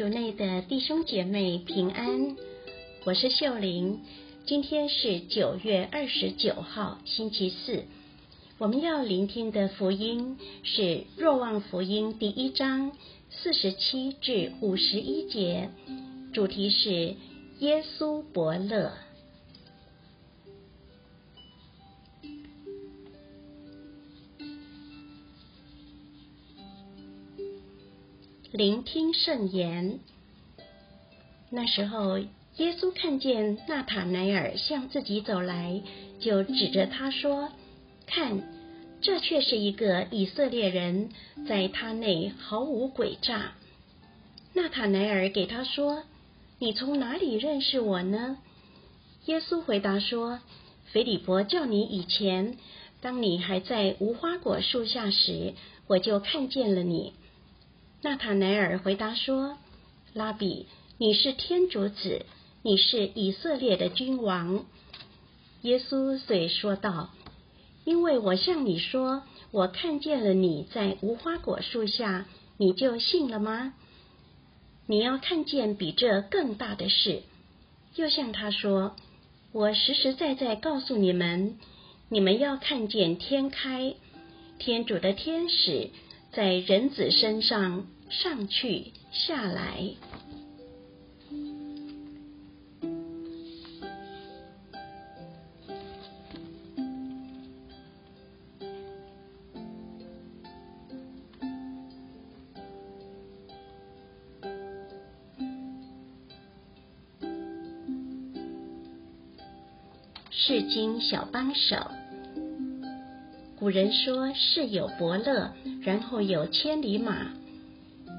主内的弟兄姐妹平安，我是秀玲。今天是九月二十九号，星期四。我们要聆听的福音是《若望福音》第一章四十七至五十一节，主题是耶稣伯乐。聆听圣言。那时候，耶稣看见纳塔乃尔向自己走来，就指着他说：“看，这却是一个以色列人，在他内毫无诡诈。”纳塔乃尔给他说：“你从哪里认识我呢？”耶稣回答说：“腓利伯叫你以前，当你还在无花果树下时，我就看见了你。”纳塔乃尔回答说：“拉比，你是天主子，你是以色列的君王。”耶稣遂说道：“因为我向你说，我看见了你在无花果树下，你就信了吗？你要看见比这更大的事。”又向他说：“我实实在在告诉你们，你们要看见天开，天主的天使。”在人子身上上去下来，世经小帮手。古人说：“世有伯乐，然后有千里马。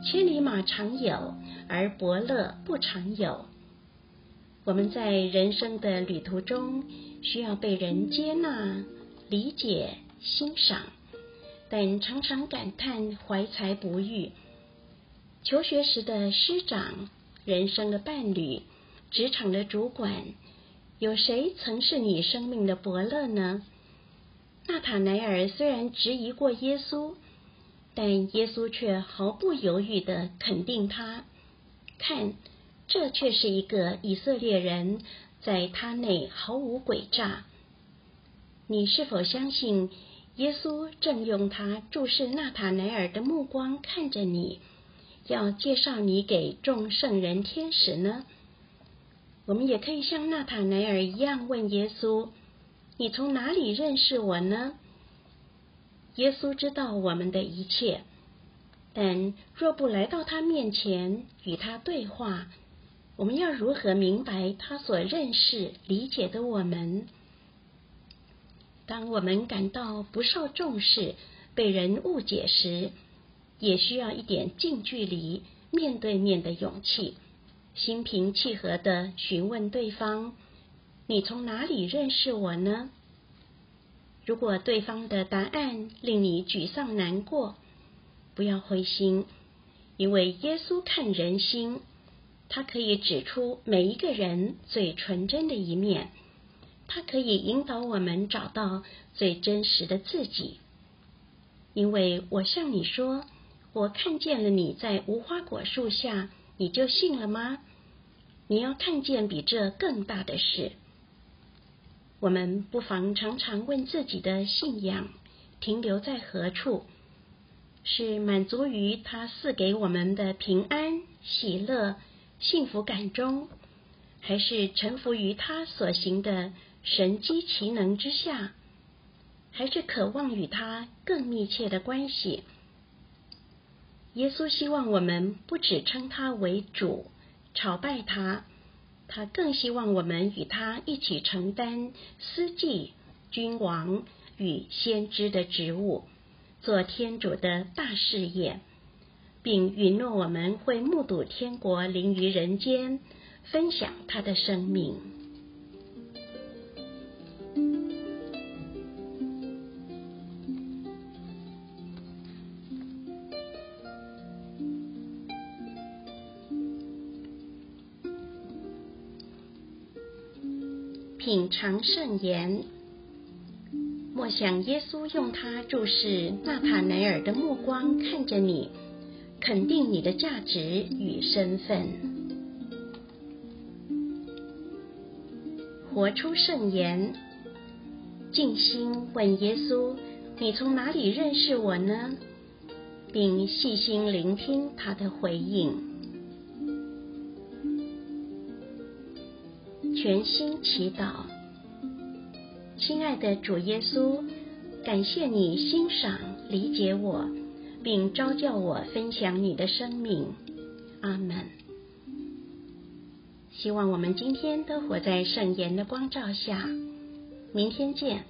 千里马常有，而伯乐不常有。”我们在人生的旅途中，需要被人接纳、理解、欣赏，但常常感叹怀才不遇。求学时的师长、人生的伴侣、职场的主管，有谁曾是你生命的伯乐呢？纳塔乃尔虽然质疑过耶稣，但耶稣却毫不犹豫的肯定他。看，这却是一个以色列人，在他内毫无诡诈。你是否相信耶稣正用他注视纳塔乃尔的目光看着你，要介绍你给众圣人天使呢？我们也可以像纳塔乃尔一样问耶稣。你从哪里认识我呢？耶稣知道我们的一切，但若不来到他面前与他对话，我们要如何明白他所认识、理解的我们？当我们感到不受重视、被人误解时，也需要一点近距离、面对面的勇气，心平气和的询问对方。你从哪里认识我呢？如果对方的答案令你沮丧难过，不要灰心，因为耶稣看人心，他可以指出每一个人最纯真的一面，他可以引导我们找到最真实的自己。因为我向你说，我看见了你在无花果树下，你就信了吗？你要看见比这更大的事。我们不妨常常问自己的信仰停留在何处？是满足于他赐给我们的平安、喜乐、幸福感中，还是臣服于他所行的神机奇能之下？还是渴望与他更密切的关系？耶稣希望我们不只称他为主，朝拜他。他更希望我们与他一起承担司祭、君王与先知的职务，做天主的大事业，并允诺我们会目睹天国临于人间，分享他的生命。品尝圣言，默想耶稣用他注视纳塔乃尔的目光看着你，肯定你的价值与身份，活出圣言。静心问耶稣：“你从哪里认识我呢？”并细心聆听他的回应。全心祈祷，亲爱的主耶稣，感谢你欣赏、理解我，并召叫我分享你的生命。阿门。希望我们今天都活在圣言的光照下。明天见。